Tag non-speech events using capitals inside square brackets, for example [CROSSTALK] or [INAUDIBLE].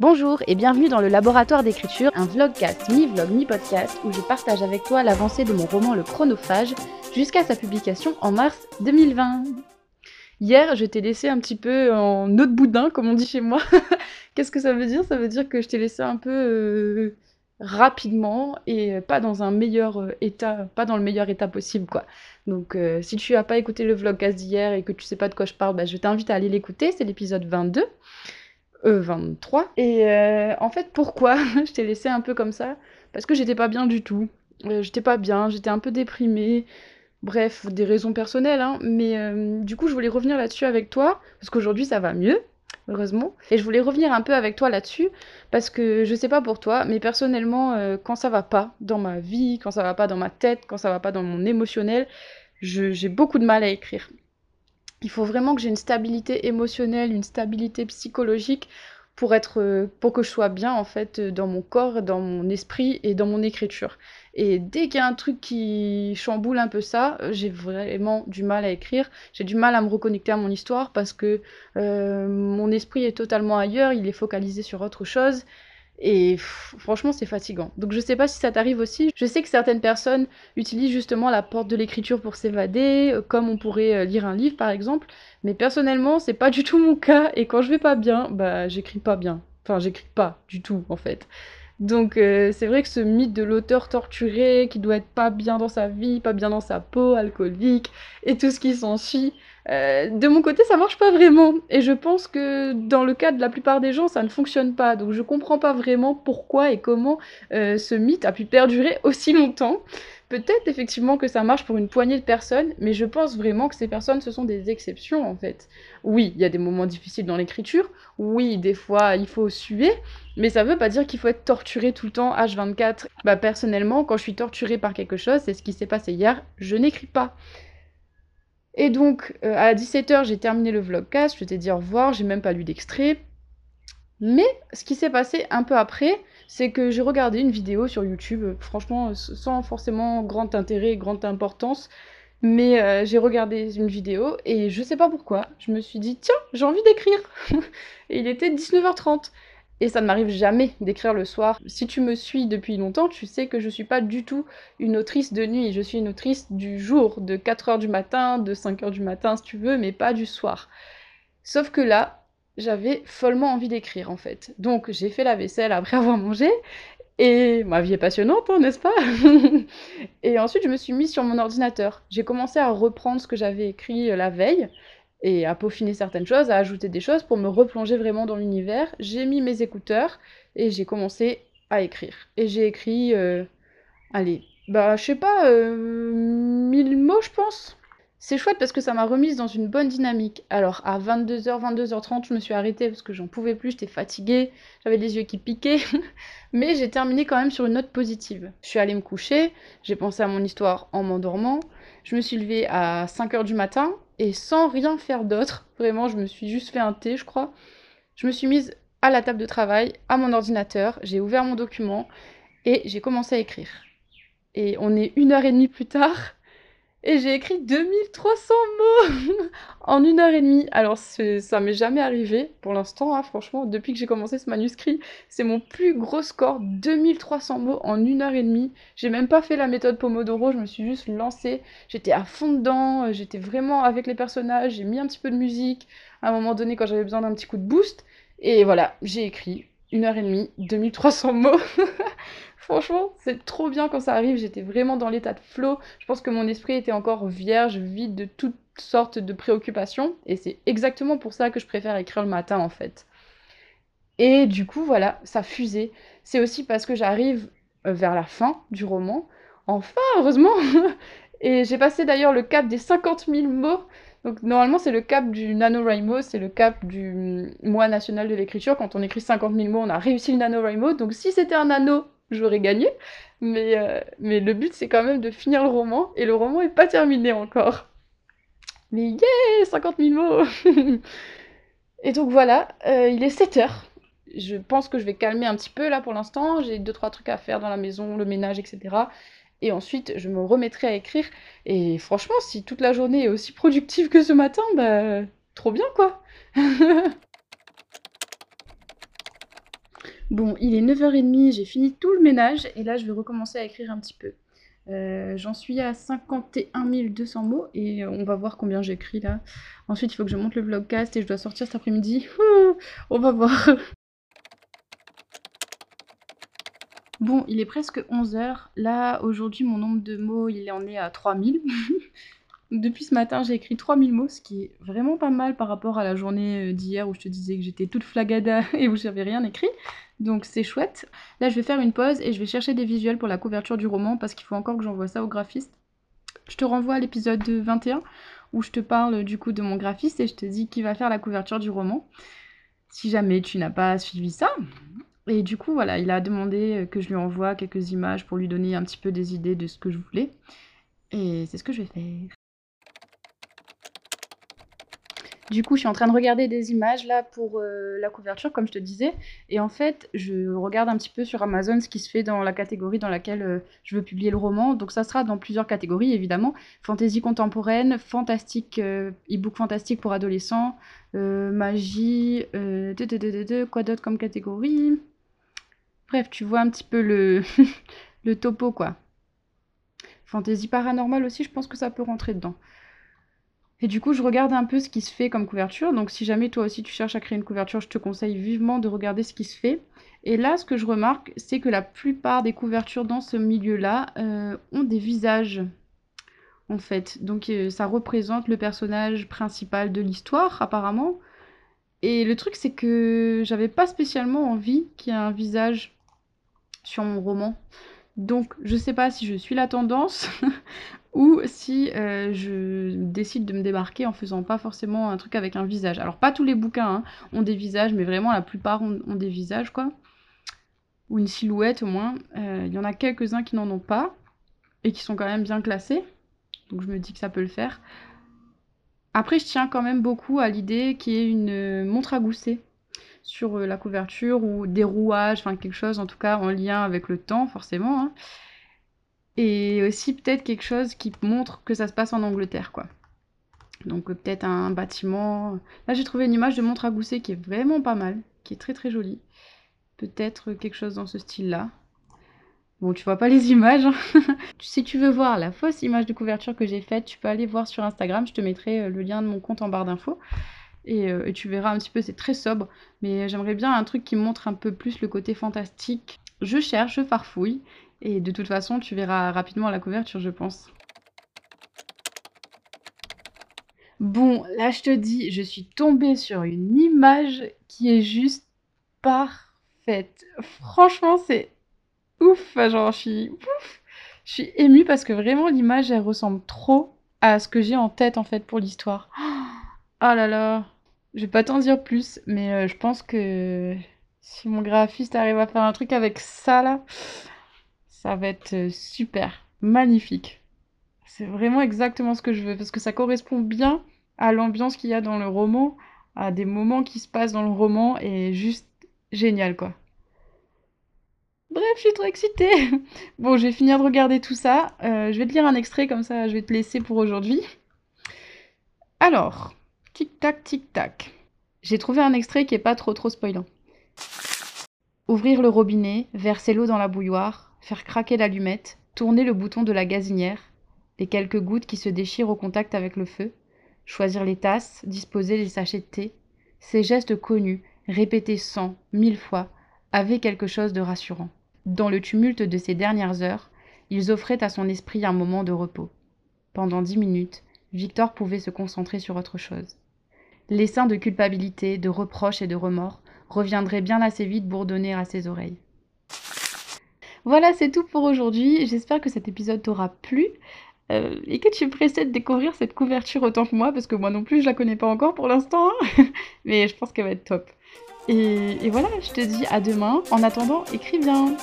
Bonjour et bienvenue dans le laboratoire d'écriture, un vlogcast, mi-vlog, mi-podcast où je partage avec toi l'avancée de mon roman Le Chronophage jusqu'à sa publication en mars 2020. Hier, je t'ai laissé un petit peu en eau de boudin, comme on dit chez moi. [LAUGHS] Qu'est-ce que ça veut dire? Ça veut dire que je t'ai laissé un peu euh, rapidement et pas dans un meilleur euh, état, pas dans le meilleur état possible, quoi. Donc, euh, si tu n'as pas écouté le vlogcast d'hier et que tu sais pas de quoi je parle, bah, je t'invite à aller l'écouter. C'est l'épisode 22. 23. Et euh, en fait, pourquoi [LAUGHS] je t'ai laissé un peu comme ça? Parce que j'étais pas bien du tout. Euh, j'étais pas bien, j'étais un peu déprimée. Bref, des raisons personnelles, hein. mais euh, du coup, je voulais revenir là-dessus avec toi, parce qu'aujourd'hui, ça va mieux, heureusement. Et je voulais revenir un peu avec toi là-dessus, parce que je sais pas pour toi, mais personnellement, quand ça va pas dans ma vie, quand ça va pas dans ma tête, quand ça va pas dans mon émotionnel, j'ai beaucoup de mal à écrire. Il faut vraiment que j'ai une stabilité émotionnelle, une stabilité psychologique pour être euh, pour que je sois bien en fait euh, dans mon corps, dans mon esprit et dans mon écriture. Et dès qu'il y a un truc qui chamboule un peu ça, euh, j'ai vraiment du mal à écrire, j'ai du mal à me reconnecter à mon histoire parce que mon esprit est totalement ailleurs, il est focalisé sur autre chose et franchement, c'est fatigant. Donc je sais pas si ça t'arrive aussi. Je sais que certaines personnes utilisent justement la porte de l'écriture pour s'évader, euh, comme on pourrait euh, lire un livre par exemple. Mais personnellement, c'est pas du tout mon cas. Et quand je vais pas bien, bah j'écris pas bien. Enfin, j'écris pas du tout en fait. Donc euh, c'est vrai que ce mythe de l'auteur torturé qui doit être pas bien dans sa vie, pas bien dans sa peau, alcoolique et tout ce qui s'ensuit, euh, de mon côté ça marche pas vraiment. Et je pense que dans le cas de la plupart des gens ça ne fonctionne pas. Donc je comprends pas vraiment pourquoi et comment euh, ce mythe a pu perdurer [LAUGHS] aussi longtemps. Peut-être effectivement que ça marche pour une poignée de personnes, mais je pense vraiment que ces personnes, ce sont des exceptions en fait. Oui, il y a des moments difficiles dans l'écriture, oui, des fois il faut suer, mais ça veut pas dire qu'il faut être torturé tout le temps, H24. Bah personnellement, quand je suis torturée par quelque chose, c'est ce qui s'est passé hier, je n'écris pas. Et donc, euh, à 17h, j'ai terminé le vlogcast, je t'ai dit au revoir, j'ai même pas lu d'extrait. Mais ce qui s'est passé un peu après, c'est que j'ai regardé une vidéo sur YouTube, euh, franchement, sans forcément grand intérêt, grande importance, mais euh, j'ai regardé une vidéo et je sais pas pourquoi, je me suis dit, tiens, j'ai envie d'écrire. [LAUGHS] et il était 19h30. Et ça ne m'arrive jamais d'écrire le soir. Si tu me suis depuis longtemps, tu sais que je suis pas du tout une autrice de nuit. Je suis une autrice du jour, de 4h du matin, de 5h du matin si tu veux, mais pas du soir. Sauf que là, j'avais follement envie d'écrire en fait. Donc j'ai fait la vaisselle après avoir mangé et ma vie est passionnante, hein, n'est-ce pas? [LAUGHS] Et ensuite je me suis mise sur mon ordinateur. J'ai commencé à reprendre ce que j'avais écrit euh, la veille et à peaufiner certaines choses, à ajouter des choses pour me replonger vraiment dans l'univers. J'ai mis mes écouteurs et j'ai commencé à écrire. Et j'ai écrit, euh, allez, bah je sais pas, euh, 1000 mots je pense. C'est chouette parce que ça m'a remise dans une bonne dynamique. Alors à 22h, 22h30, je me suis arrêtée parce que j'en pouvais plus, j'étais fatiguée, j'avais les yeux qui piquaient, [LAUGHS] mais j'ai terminé quand même sur une note positive. Je suis allée me coucher, j'ai pensé à mon histoire en m'endormant, je me suis levée à 5h du matin et sans rien faire d'autre, vraiment, je me suis juste fait un thé, je crois. Je me suis mise à la table de travail, à mon ordinateur, j'ai ouvert mon document et j'ai commencé à écrire. Et on est une heure et demie plus tard et j'ai écrit 2300 mots [LAUGHS] en une heure et demie. Alors ça m'est jamais arrivé pour l'instant, hein, franchement, depuis que j'ai commencé ce manuscrit, c'est mon plus gros score, 2300 mots en une heure et demie. J'ai même pas fait la méthode Pomodoro, je me suis juste lancée, j'étais à fond dedans, j'étais vraiment avec les personnages, j'ai mis un petit peu de musique à un moment donné quand j'avais besoin d'un petit coup de boost. Et voilà, j'ai écrit une heure et demie, 2300 mots. [LAUGHS] Franchement, c'est trop bien quand ça arrive. J'étais vraiment dans l'état de flow. Je pense que mon esprit était encore vierge, vide de toutes sortes de préoccupations. Et c'est exactement pour ça que je préfère écrire le matin, en fait. Et du coup, voilà, ça fusait. C'est aussi parce que j'arrive euh, vers la fin du roman. Enfin, heureusement [LAUGHS] Et j'ai passé d'ailleurs le cap des 50 000 mots. Donc normalement c'est le cap du NaNoWriMo, c'est le cap du mois national de l'écriture. Quand on écrit 50 000 mots, on a réussi le NaNoWriMo. Donc si c'était un nano, j'aurais gagné. Mais, euh, mais le but, c'est quand même de finir le roman, et le roman est pas terminé encore. Mais yeah 50 000 mots [LAUGHS] Et donc voilà, euh, il est 7 heures. Je pense que je vais calmer un petit peu là pour l'instant. J'ai deux trois trucs à faire dans la maison, le ménage, etc. Et ensuite, je me remettrai à écrire. Et franchement, si toute la journée est aussi productive que ce matin, bah trop bien quoi [LAUGHS] Bon, il est 9h30, j'ai fini tout le ménage et là je vais recommencer à écrire un petit peu. Euh, j'en suis à 51 200 mots et on va voir combien j'écris là. Ensuite, il faut que je monte le vlogcast et je dois sortir cet après-midi. on va voir. [LAUGHS] Bon, il est presque 11h. Là, aujourd'hui, mon nombre de mots, il en est à 3000. [LAUGHS] Depuis ce matin, j'ai écrit 3000 mots, ce qui est vraiment pas mal par rapport à la journée euh, d'hier où je te disais que j'étais toute flagada [LAUGHS] et où j'avais rien écrit. Donc c'est chouette. Là, je vais faire une pause et je vais chercher des visuels pour la couverture du roman parce qu'il faut encore que j'envoie ça au graphiste. Je te renvoie à l'épisode 21 où je te parle du coup de mon graphiste et je te dis qui va faire la couverture du roman. Si jamais tu n'as pas suivi ça. Et du coup, voilà, il a demandé que je lui envoie quelques images pour lui donner un petit peu des idées de ce que je voulais. Et c'est ce que je vais faire. Du coup, je suis en train de regarder des images là pour euh, la couverture, comme je te disais. Et en fait, je regarde un petit peu sur Amazon ce qui se fait dans la catégorie dans laquelle euh, je veux publier le roman. Donc ça sera dans plusieurs catégories, évidemment. Fantasy contemporaine, fantastique, euh, e-book fantastique pour adolescents, magie, quoi d'autre comme catégorie? Bref, tu vois un petit peu [LAUGHS] le, topo, quoi. Fantasy paranormal aussi, je pense que ça peut rentrer dedans. Et du coup, je regarde un peu ce qui se fait comme couverture. Donc, si jamais toi aussi tu cherches à créer une couverture, je te conseille vivement de regarder ce qui se fait. Et là, ce que je remarque, c'est que la plupart des couvertures dans ce milieu-là euh, ont des visages, en fait. Donc, euh, ça représente le personnage principal de l'histoire, apparemment. Et le truc, c'est que j'avais pas spécialement envie qu'il y ait un visage sur mon roman. Donc, je sais pas si je suis la tendance [LAUGHS] ou si euh, je décide de me démarquer en faisant pas forcément un truc avec un visage. Alors, pas tous les bouquins hein, ont des visages, mais vraiment la plupart ont, des visages, quoi. Ou une silhouette au moins. Euh, il y en a quelques-uns qui n'en ont pas et qui sont quand même bien classés. Donc, je me dis que ça peut le faire. Après, je tiens quand même beaucoup à l'idée qu'il y ait une montre à gousset sur euh, la couverture ou des rouages, enfin quelque chose en tout cas en lien avec le temps forcément. Hein. Et aussi peut-être quelque chose qui montre que ça se passe en Angleterre quoi. Donc euh, peut-être un bâtiment. Là j'ai trouvé une image de montre à gousset qui est vraiment pas mal, qui est très très jolie. Peut-être quelque chose dans ce style-là. Bon, tu vois pas les images. Hein. [LAUGHS] si tu veux voir la fausse image de couverture que j'ai faite, tu peux aller voir sur Instagram. Je te mettrai euh, le lien de mon compte en barre d'infos. Euh, et, tu verras un petit peu, c'est très sobre. Mais j'aimerais bien un truc qui montre un peu plus le côté fantastique. Je cherche, je farfouille. Et de toute façon, tu verras rapidement la couverture, je pense. Bon, là je te dis, je suis tombée sur une image qui est juste parfaite. Franchement, c'est ouf. Genre, je suis ouf. Je suis émue parce que vraiment l'image, elle ressemble trop à ce que j'ai en tête en fait pour l'histoire. Oh là là. Je vais pas t'en dire plus, mais euh, je pense que si mon graphiste arrive à faire un truc avec ça là, ça va être euh, super, magnifique. C'est vraiment exactement ce que je veux, parce que ça correspond bien à l'ambiance qu'il y a dans le roman, à des moments qui se passent dans le roman, et juste génial quoi. Bref, je suis trop excitée. [LAUGHS] Bon, je vais finir de regarder tout ça. Euh, je vais te lire un extrait comme ça, je vais te laisser pour aujourd'hui. Alors, Tic-tac, tic-tac. J'ai trouvé un extrait qui est pas trop trop spoilant. Ouvrir le robinet, verser l'eau dans la bouilloire, faire craquer l'allumette, tourner le bouton de la gazinière, les quelques gouttes qui se déchirent au contact avec le feu, choisir les tasses, disposer les sachets de thé. Ces gestes connus, répétés cent, mille fois, avaient quelque chose de rassurant. Dans le tumulte de ces dernières heures, ils offraient à son esprit un moment de repos. Pendant dix minutes, Victor pouvait se concentrer sur autre chose. L'essaim de culpabilité, de reproches et de remords reviendrait bien assez vite bourdonner à ses oreilles. Voilà, c'est tout pour aujourd'hui. J'espère que cet épisode t'aura plu. Euh, et que tu es pressé de découvrir cette couverture autant que moi, parce que moi non plus je la connais pas encore pour l'instant, [LAUGHS] mais je pense qu'elle va être top. Et, et voilà, je te dis à demain. En attendant, écris bien.